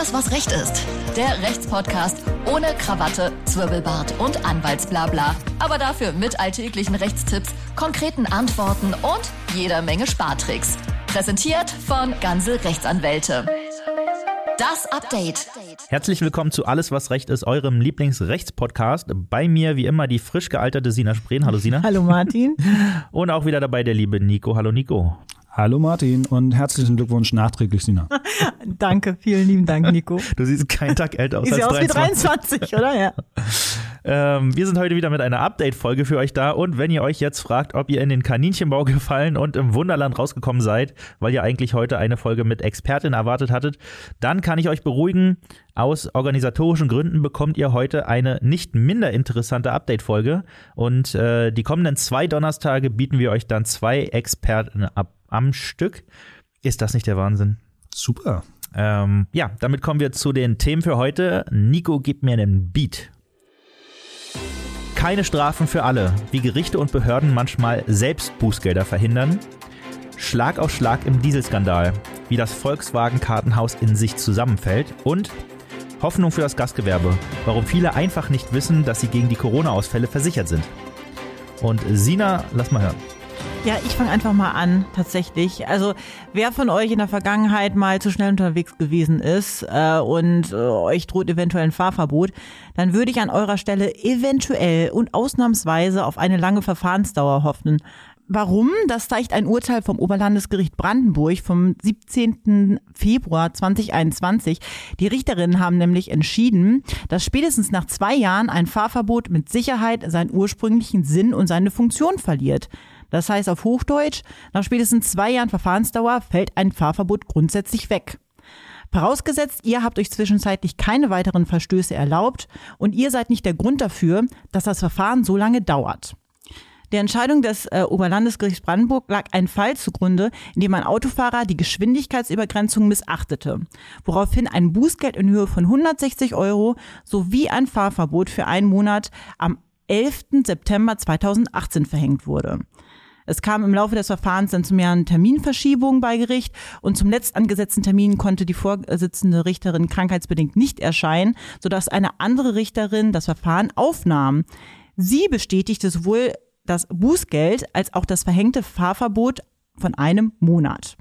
Alles, was Recht ist. Der Rechtspodcast ohne Krawatte, Zwirbelbart und Anwaltsblabla. Aber dafür mit alltäglichen Rechtstipps, konkreten Antworten und jeder Menge Spartricks. Präsentiert von Ganze Rechtsanwälte. Das Update. Herzlich willkommen zu Alles, was Recht ist, eurem Lieblingsrechtspodcast. Bei mir wie immer die frisch gealterte Sina Spreen. Hallo Sina. Hallo Martin. Und auch wieder dabei der liebe Nico. Hallo Nico. Hallo Martin und herzlichen Glückwunsch nachträglich, Sina. Danke, vielen lieben Dank, Nico. Du siehst keinen Tag älter aus Sieht als aus wie 23. 23, oder? Ja. Ähm, wir sind heute wieder mit einer Update-Folge für euch da und wenn ihr euch jetzt fragt, ob ihr in den Kaninchenbau gefallen und im Wunderland rausgekommen seid, weil ihr eigentlich heute eine Folge mit Expertin erwartet hattet, dann kann ich euch beruhigen, aus organisatorischen Gründen bekommt ihr heute eine nicht minder interessante Update-Folge und äh, die kommenden zwei Donnerstage bieten wir euch dann zwei Experten ab am Stück. Ist das nicht der Wahnsinn? Super. Ähm, ja, damit kommen wir zu den Themen für heute. Nico, gib mir einen Beat. Keine Strafen für alle, wie Gerichte und Behörden manchmal selbst Bußgelder verhindern. Schlag auf Schlag im Dieselskandal, wie das Volkswagen-Kartenhaus in sich zusammenfällt. Und Hoffnung für das Gastgewerbe, warum viele einfach nicht wissen, dass sie gegen die Corona-Ausfälle versichert sind. Und Sina, lass mal hören. Ja, ich fange einfach mal an, tatsächlich. Also, wer von euch in der Vergangenheit mal zu schnell unterwegs gewesen ist äh, und äh, euch droht eventuell ein Fahrverbot, dann würde ich an eurer Stelle eventuell und ausnahmsweise auf eine lange Verfahrensdauer hoffen. Warum? Das zeigt ein Urteil vom Oberlandesgericht Brandenburg vom 17. Februar 2021. Die Richterinnen haben nämlich entschieden, dass spätestens nach zwei Jahren ein Fahrverbot mit Sicherheit seinen ursprünglichen Sinn und seine Funktion verliert. Das heißt auf Hochdeutsch, nach spätestens zwei Jahren Verfahrensdauer fällt ein Fahrverbot grundsätzlich weg. Vorausgesetzt, ihr habt euch zwischenzeitlich keine weiteren Verstöße erlaubt und ihr seid nicht der Grund dafür, dass das Verfahren so lange dauert. Der Entscheidung des äh, Oberlandesgerichts Brandenburg lag ein Fall zugrunde, in dem ein Autofahrer die Geschwindigkeitsübergrenzung missachtete, woraufhin ein Bußgeld in Höhe von 160 Euro sowie ein Fahrverbot für einen Monat am 11. September 2018 verhängt wurde. Es kam im Laufe des Verfahrens dann zu mehreren Terminverschiebungen bei Gericht und zum letzt angesetzten Termin konnte die vorsitzende Richterin krankheitsbedingt nicht erscheinen, sodass eine andere Richterin das Verfahren aufnahm. Sie bestätigte sowohl das Bußgeld als auch das verhängte Fahrverbot von einem Monat.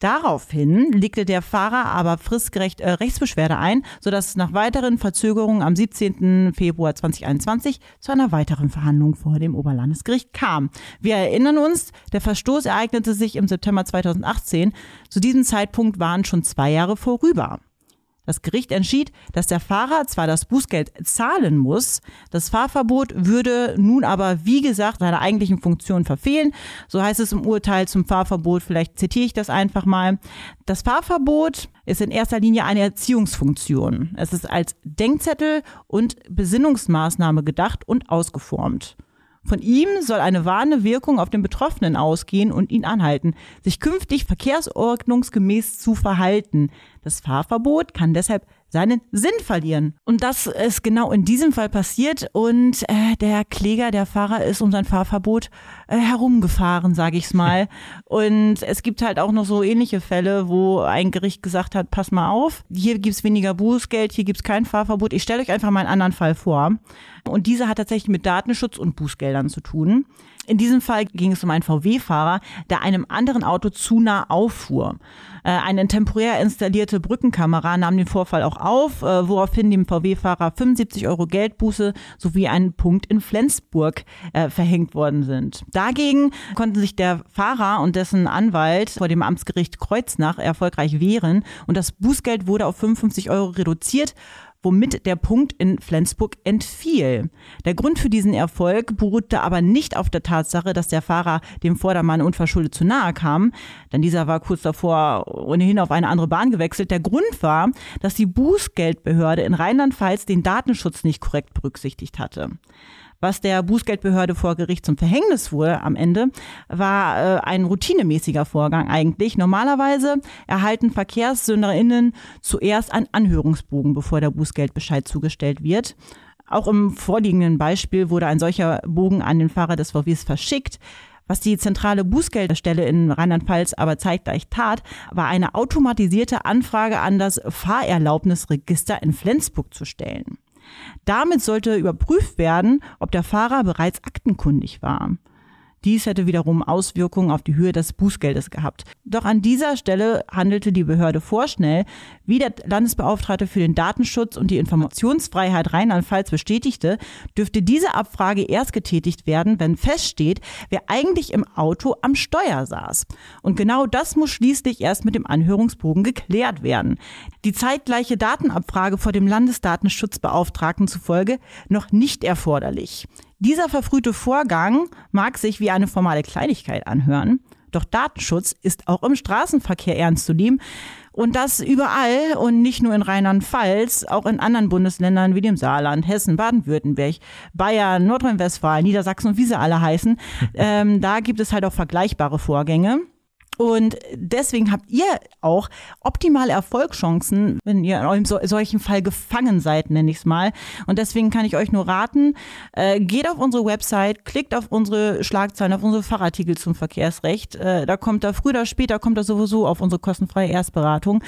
Daraufhin legte der Fahrer aber fristgerecht äh, Rechtsbeschwerde ein, sodass es nach weiteren Verzögerungen am 17. Februar 2021 zu einer weiteren Verhandlung vor dem Oberlandesgericht kam. Wir erinnern uns, der Verstoß ereignete sich im September 2018. Zu diesem Zeitpunkt waren schon zwei Jahre vorüber. Das Gericht entschied, dass der Fahrer zwar das Bußgeld zahlen muss, das Fahrverbot würde nun aber, wie gesagt, seine eigentlichen Funktion verfehlen. So heißt es im Urteil zum Fahrverbot, vielleicht zitiere ich das einfach mal. Das Fahrverbot ist in erster Linie eine Erziehungsfunktion. Es ist als Denkzettel und Besinnungsmaßnahme gedacht und ausgeformt. Von ihm soll eine warnende Wirkung auf den Betroffenen ausgehen und ihn anhalten, sich künftig verkehrsordnungsgemäß zu verhalten. Das Fahrverbot kann deshalb seinen Sinn verlieren. Und das ist genau in diesem Fall passiert und äh, der Kläger, der Fahrer ist um sein Fahrverbot äh, herumgefahren, sage ich's mal. und es gibt halt auch noch so ähnliche Fälle, wo ein Gericht gesagt hat, pass mal auf, hier gibt's weniger Bußgeld, hier gibt's kein Fahrverbot. Ich stelle euch einfach mal einen anderen Fall vor. Und dieser hat tatsächlich mit Datenschutz und Bußgeldern zu tun. In diesem Fall ging es um einen VW-Fahrer, der einem anderen Auto zu nah auffuhr. Äh, eine temporär installierte Brückenkamera nahm den Vorfall auch auf, äh, woraufhin dem VW-Fahrer 75 Euro Geldbuße sowie ein Punkt in Flensburg äh, verhängt worden sind. Dagegen konnten sich der Fahrer und dessen Anwalt vor dem Amtsgericht Kreuznach erfolgreich wehren und das Bußgeld wurde auf 55 Euro reduziert womit der Punkt in Flensburg entfiel. Der Grund für diesen Erfolg beruhte aber nicht auf der Tatsache, dass der Fahrer dem Vordermann unverschuldet zu nahe kam, denn dieser war kurz davor ohnehin auf eine andere Bahn gewechselt. Der Grund war, dass die Bußgeldbehörde in Rheinland-Pfalz den Datenschutz nicht korrekt berücksichtigt hatte. Was der Bußgeldbehörde vor Gericht zum Verhängnis wurde am Ende, war äh, ein routinemäßiger Vorgang eigentlich. Normalerweise erhalten VerkehrssünderInnen zuerst einen Anhörungsbogen, bevor der Bußgeldbescheid zugestellt wird. Auch im vorliegenden Beispiel wurde ein solcher Bogen an den Fahrer des VWs verschickt. Was die zentrale Bußgelderstelle in Rheinland-Pfalz aber zeitgleich tat, war eine automatisierte Anfrage an das Fahrerlaubnisregister in Flensburg zu stellen. Damit sollte überprüft werden, ob der Fahrer bereits aktenkundig war. Dies hätte wiederum Auswirkungen auf die Höhe des Bußgeldes gehabt. Doch an dieser Stelle handelte die Behörde vorschnell, wie der Landesbeauftragte für den Datenschutz und die Informationsfreiheit Rheinland-Pfalz bestätigte, dürfte diese Abfrage erst getätigt werden, wenn feststeht, wer eigentlich im Auto am Steuer saß. Und genau das muss schließlich erst mit dem Anhörungsbogen geklärt werden. Die zeitgleiche Datenabfrage vor dem Landesdatenschutzbeauftragten zufolge noch nicht erforderlich. Dieser verfrühte Vorgang mag sich wie eine formale Kleinigkeit anhören, doch Datenschutz ist auch im Straßenverkehr ernst zu nehmen und das überall und nicht nur in Rheinland-Pfalz, auch in anderen Bundesländern wie dem Saarland, Hessen, Baden-Württemberg, Bayern, Nordrhein-Westfalen, Niedersachsen und wie sie alle heißen. Ähm, da gibt es halt auch vergleichbare Vorgänge. Und deswegen habt ihr auch optimale Erfolgschancen, wenn ihr in einem so, solchen Fall gefangen seid, nenne ich es mal. Und deswegen kann ich euch nur raten, äh, geht auf unsere Website, klickt auf unsere Schlagzeilen, auf unsere Fachartikel zum Verkehrsrecht. Äh, da kommt da früher oder später, kommt da sowieso auf unsere kostenfreie Erstberatung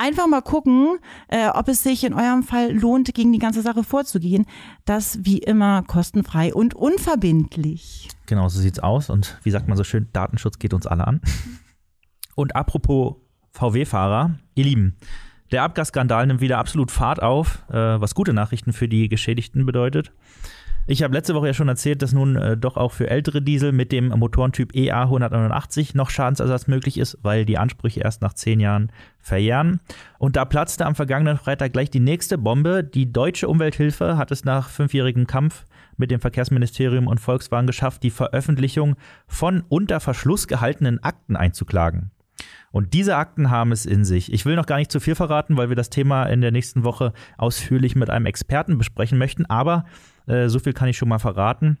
einfach mal gucken, äh, ob es sich in eurem Fall lohnt, gegen die ganze Sache vorzugehen. Das wie immer kostenfrei und unverbindlich. Genau, so sieht's aus. Und wie sagt man so schön, Datenschutz geht uns alle an. Und apropos VW-Fahrer, ihr Lieben, der Abgasskandal nimmt wieder absolut Fahrt auf, äh, was gute Nachrichten für die Geschädigten bedeutet. Ich habe letzte Woche ja schon erzählt, dass nun äh, doch auch für ältere Diesel mit dem Motorentyp EA 189 noch Schadensersatz möglich ist, weil die Ansprüche erst nach zehn Jahren verjähren. Und da platzte am vergangenen Freitag gleich die nächste Bombe. Die deutsche Umwelthilfe hat es nach fünfjährigem Kampf mit dem Verkehrsministerium und Volkswagen geschafft, die Veröffentlichung von unter Verschluss gehaltenen Akten einzuklagen. Und diese Akten haben es in sich. Ich will noch gar nicht zu viel verraten, weil wir das Thema in der nächsten Woche ausführlich mit einem Experten besprechen möchten. Aber äh, so viel kann ich schon mal verraten.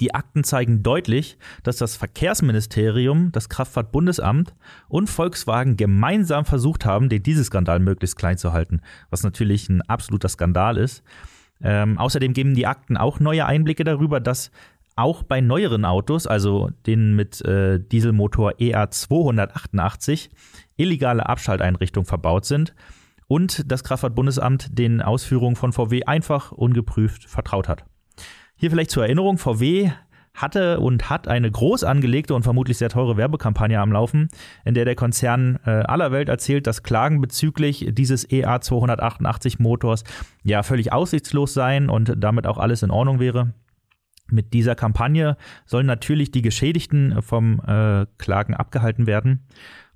Die Akten zeigen deutlich, dass das Verkehrsministerium, das Kraftfahrtbundesamt und Volkswagen gemeinsam versucht haben, den Dieselskandal möglichst klein zu halten, was natürlich ein absoluter Skandal ist. Ähm, außerdem geben die Akten auch neue Einblicke darüber, dass auch bei neueren Autos, also den mit äh, Dieselmotor EA288, illegale Abschalteinrichtungen verbaut sind und das Kraftfahrtbundesamt den Ausführungen von VW einfach ungeprüft vertraut hat. Hier vielleicht zur Erinnerung, VW hatte und hat eine groß angelegte und vermutlich sehr teure Werbekampagne am Laufen, in der der Konzern äh, aller Welt erzählt, dass Klagen bezüglich dieses EA 288 Motors ja völlig aussichtslos seien und damit auch alles in Ordnung wäre. Mit dieser Kampagne sollen natürlich die Geschädigten vom äh, Klagen abgehalten werden.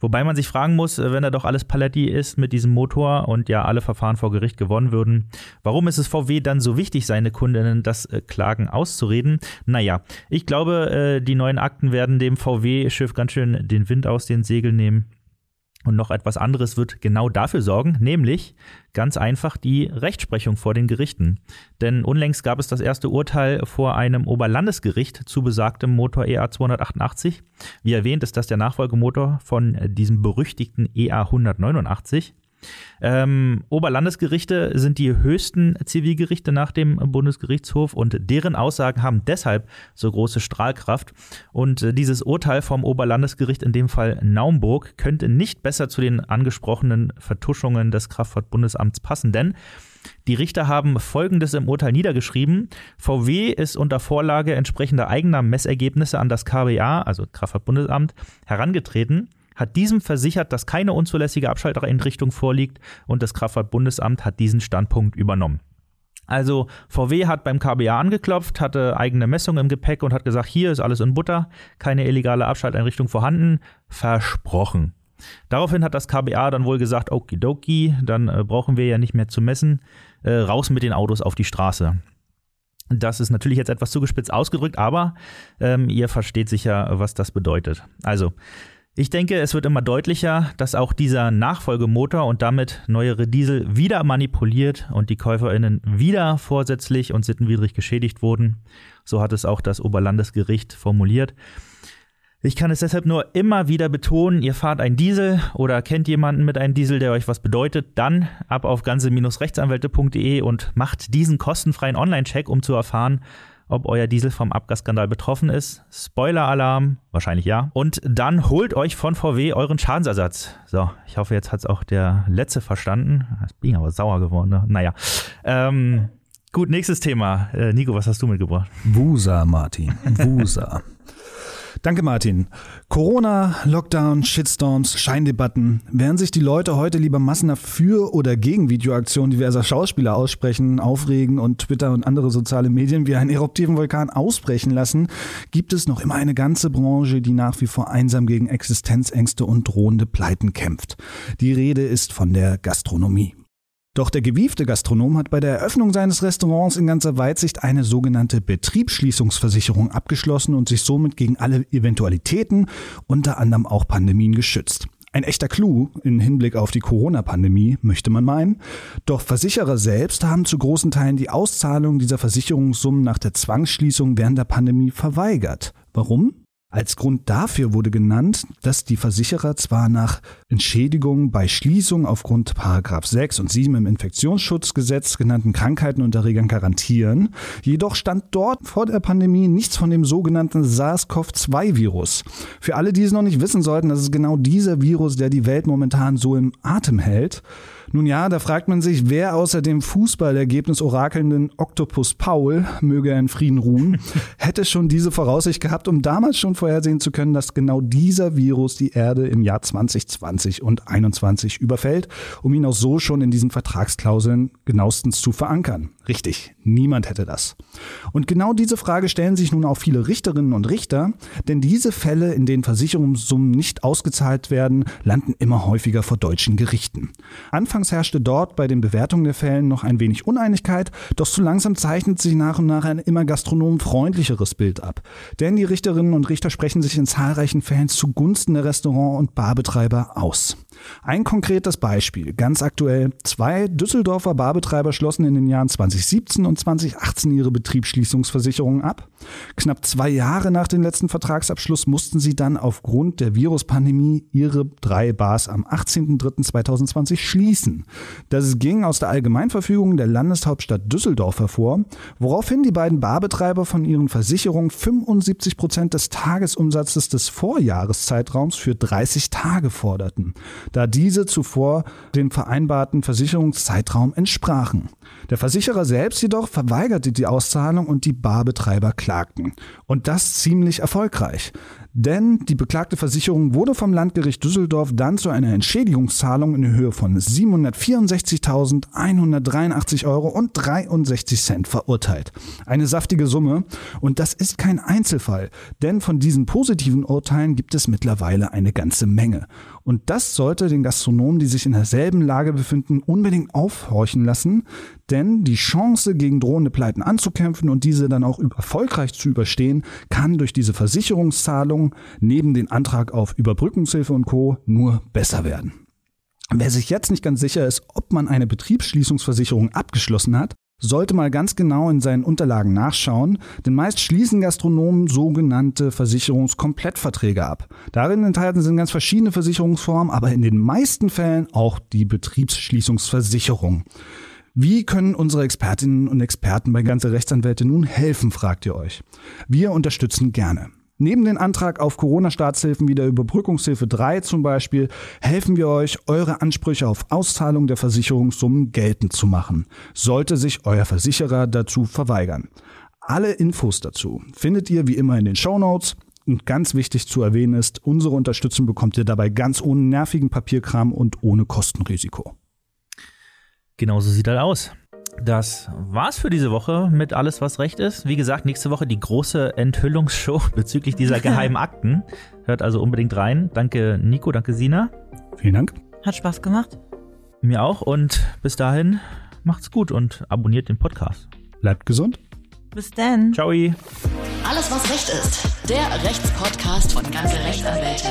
Wobei man sich fragen muss, äh, wenn da doch alles Paletti ist mit diesem Motor und ja alle Verfahren vor Gericht gewonnen würden, warum ist es VW dann so wichtig, seine Kundinnen das äh, Klagen auszureden? Naja, ich glaube, äh, die neuen Akten werden dem VW-Schiff ganz schön den Wind aus den Segeln nehmen. Und noch etwas anderes wird genau dafür sorgen, nämlich ganz einfach die Rechtsprechung vor den Gerichten. Denn unlängst gab es das erste Urteil vor einem Oberlandesgericht zu besagtem Motor EA 288. Wie erwähnt ist das der Nachfolgemotor von diesem berüchtigten EA 189. Ähm, Oberlandesgerichte sind die höchsten Zivilgerichte nach dem Bundesgerichtshof und deren Aussagen haben deshalb so große Strahlkraft. Und äh, dieses Urteil vom Oberlandesgericht, in dem Fall Naumburg, könnte nicht besser zu den angesprochenen Vertuschungen des Kraftfahrtbundesamts passen, denn die Richter haben Folgendes im Urteil niedergeschrieben. VW ist unter Vorlage entsprechender eigener Messergebnisse an das KBA, also Kraftfahrtbundesamt, herangetreten hat diesem versichert, dass keine unzulässige Abschaltereinrichtung vorliegt und das Kraftfahrtbundesamt hat diesen Standpunkt übernommen. Also VW hat beim KBA angeklopft, hatte eigene Messungen im Gepäck und hat gesagt, hier ist alles in Butter, keine illegale Abschalteinrichtung vorhanden, versprochen. Daraufhin hat das KBA dann wohl gesagt, okidoki, dann äh, brauchen wir ja nicht mehr zu messen, äh, raus mit den Autos auf die Straße. Das ist natürlich jetzt etwas zugespitzt ausgedrückt, aber ähm, ihr versteht sicher, was das bedeutet. Also, ich denke, es wird immer deutlicher, dass auch dieser Nachfolgemotor und damit neuere Diesel wieder manipuliert und die KäuferInnen wieder vorsätzlich und sittenwidrig geschädigt wurden. So hat es auch das Oberlandesgericht formuliert. Ich kann es deshalb nur immer wieder betonen, ihr fahrt einen Diesel oder kennt jemanden mit einem Diesel, der euch was bedeutet, dann ab auf ganze-rechtsanwälte.de und macht diesen kostenfreien Online-Check, um zu erfahren, ob euer Diesel vom Abgasskandal betroffen ist. Spoiler-Alarm, wahrscheinlich ja. Und dann holt euch von VW euren Schadensersatz. So, ich hoffe, jetzt hat es auch der Letzte verstanden. Das bin aber sauer geworden. Ne? Naja. Ähm, gut, nächstes Thema. Äh, Nico, was hast du mitgebracht? Wusa, Martin. Wusa. Danke, Martin. Corona, Lockdown, Shitstorms, Scheindebatten. Während sich die Leute heute lieber massenhaft für oder gegen Videoaktionen diverser Schauspieler aussprechen, aufregen und Twitter und andere soziale Medien wie einen eruptiven Vulkan ausbrechen lassen, gibt es noch immer eine ganze Branche, die nach wie vor einsam gegen Existenzängste und drohende Pleiten kämpft. Die Rede ist von der Gastronomie. Doch der gewiefte Gastronom hat bei der Eröffnung seines Restaurants in ganzer Weitsicht eine sogenannte Betriebsschließungsversicherung abgeschlossen und sich somit gegen alle Eventualitäten, unter anderem auch Pandemien, geschützt. Ein echter Clou in Hinblick auf die Corona-Pandemie, möchte man meinen. Doch Versicherer selbst haben zu großen Teilen die Auszahlung dieser Versicherungssummen nach der Zwangsschließung während der Pandemie verweigert. Warum? Als Grund dafür wurde genannt, dass die Versicherer zwar nach Entschädigung bei Schließung aufgrund 6 und 7 im Infektionsschutzgesetz genannten Krankheiten und Erregern garantieren, jedoch stand dort vor der Pandemie nichts von dem sogenannten SARS-CoV-2-Virus. Für alle, die es noch nicht wissen sollten, das ist genau dieser Virus, der die Welt momentan so im Atem hält. Nun ja, da fragt man sich, wer außer dem Fußballergebnis orakelnden Octopus Paul, möge er in Frieden ruhen, hätte schon diese Voraussicht gehabt, um damals schon vorhersehen zu können, dass genau dieser Virus die Erde im Jahr 2020 und 2021 überfällt, um ihn auch so schon in diesen Vertragsklauseln genauestens zu verankern. Richtig, niemand hätte das. Und genau diese Frage stellen sich nun auch viele Richterinnen und Richter, denn diese Fälle, in denen Versicherungssummen nicht ausgezahlt werden, landen immer häufiger vor deutschen Gerichten. Anfangs herrschte dort bei den Bewertungen der Fällen noch ein wenig Uneinigkeit, doch so langsam zeichnet sich nach und nach ein immer gastronomfreundlicheres Bild ab. Denn die Richterinnen und Richter sprechen sich in zahlreichen Fällen zugunsten der Restaurant- und Barbetreiber aus. Ein konkretes Beispiel, ganz aktuell. Zwei Düsseldorfer Barbetreiber schlossen in den Jahren 2017 und 2018 ihre Betriebsschließungsversicherungen ab. Knapp zwei Jahre nach dem letzten Vertragsabschluss mussten sie dann aufgrund der Viruspandemie ihre drei Bars am 18.03.2020 schließen. Das ging aus der Allgemeinverfügung der Landeshauptstadt Düsseldorf hervor, woraufhin die beiden Barbetreiber von ihren Versicherungen 75 Prozent des Tagesumsatzes des Vorjahreszeitraums für 30 Tage forderten da diese zuvor dem vereinbarten Versicherungszeitraum entsprachen. Der Versicherer selbst jedoch verweigerte die Auszahlung und die Barbetreiber klagten. Und das ziemlich erfolgreich. Denn die beklagte Versicherung wurde vom Landgericht Düsseldorf dann zu einer Entschädigungszahlung in Höhe von 764.183 Euro und 63 Cent verurteilt. Eine saftige Summe. Und das ist kein Einzelfall, denn von diesen positiven Urteilen gibt es mittlerweile eine ganze Menge. Und das sollte den Gastronomen, die sich in derselben Lage befinden, unbedingt aufhorchen lassen, denn die Chance, gegen drohende Pleiten anzukämpfen und diese dann auch erfolgreich zu überstehen, kann durch diese Versicherungszahlung neben den Antrag auf Überbrückungshilfe und Co. nur besser werden. Wer sich jetzt nicht ganz sicher ist, ob man eine Betriebsschließungsversicherung abgeschlossen hat, sollte mal ganz genau in seinen Unterlagen nachschauen, denn meist schließen Gastronomen sogenannte Versicherungskomplettverträge ab. Darin enthalten sind ganz verschiedene Versicherungsformen, aber in den meisten Fällen auch die Betriebsschließungsversicherung. Wie können unsere Expertinnen und Experten bei ganze Rechtsanwälte nun helfen, fragt ihr euch. Wir unterstützen gerne. Neben den Antrag auf Corona-Staatshilfen wie der Überbrückungshilfe 3 zum Beispiel helfen wir euch, eure Ansprüche auf Auszahlung der Versicherungssummen geltend zu machen, sollte sich euer Versicherer dazu verweigern. Alle Infos dazu findet ihr wie immer in den Show Notes. Und ganz wichtig zu erwähnen ist, unsere Unterstützung bekommt ihr dabei ganz ohne nervigen Papierkram und ohne Kostenrisiko. Genauso sieht das aus. Das war's für diese Woche mit alles, was recht ist. Wie gesagt, nächste Woche die große Enthüllungsshow bezüglich dieser geheimen Akten. Hört also unbedingt rein. Danke Nico, danke Sina. Vielen Dank. Hat Spaß gemacht. Mir auch und bis dahin macht's gut und abonniert den Podcast. Bleibt gesund. Bis dann. Ciao. Alles, was Recht ist. Der Rechtspodcast von ganze Rechtsanwälte.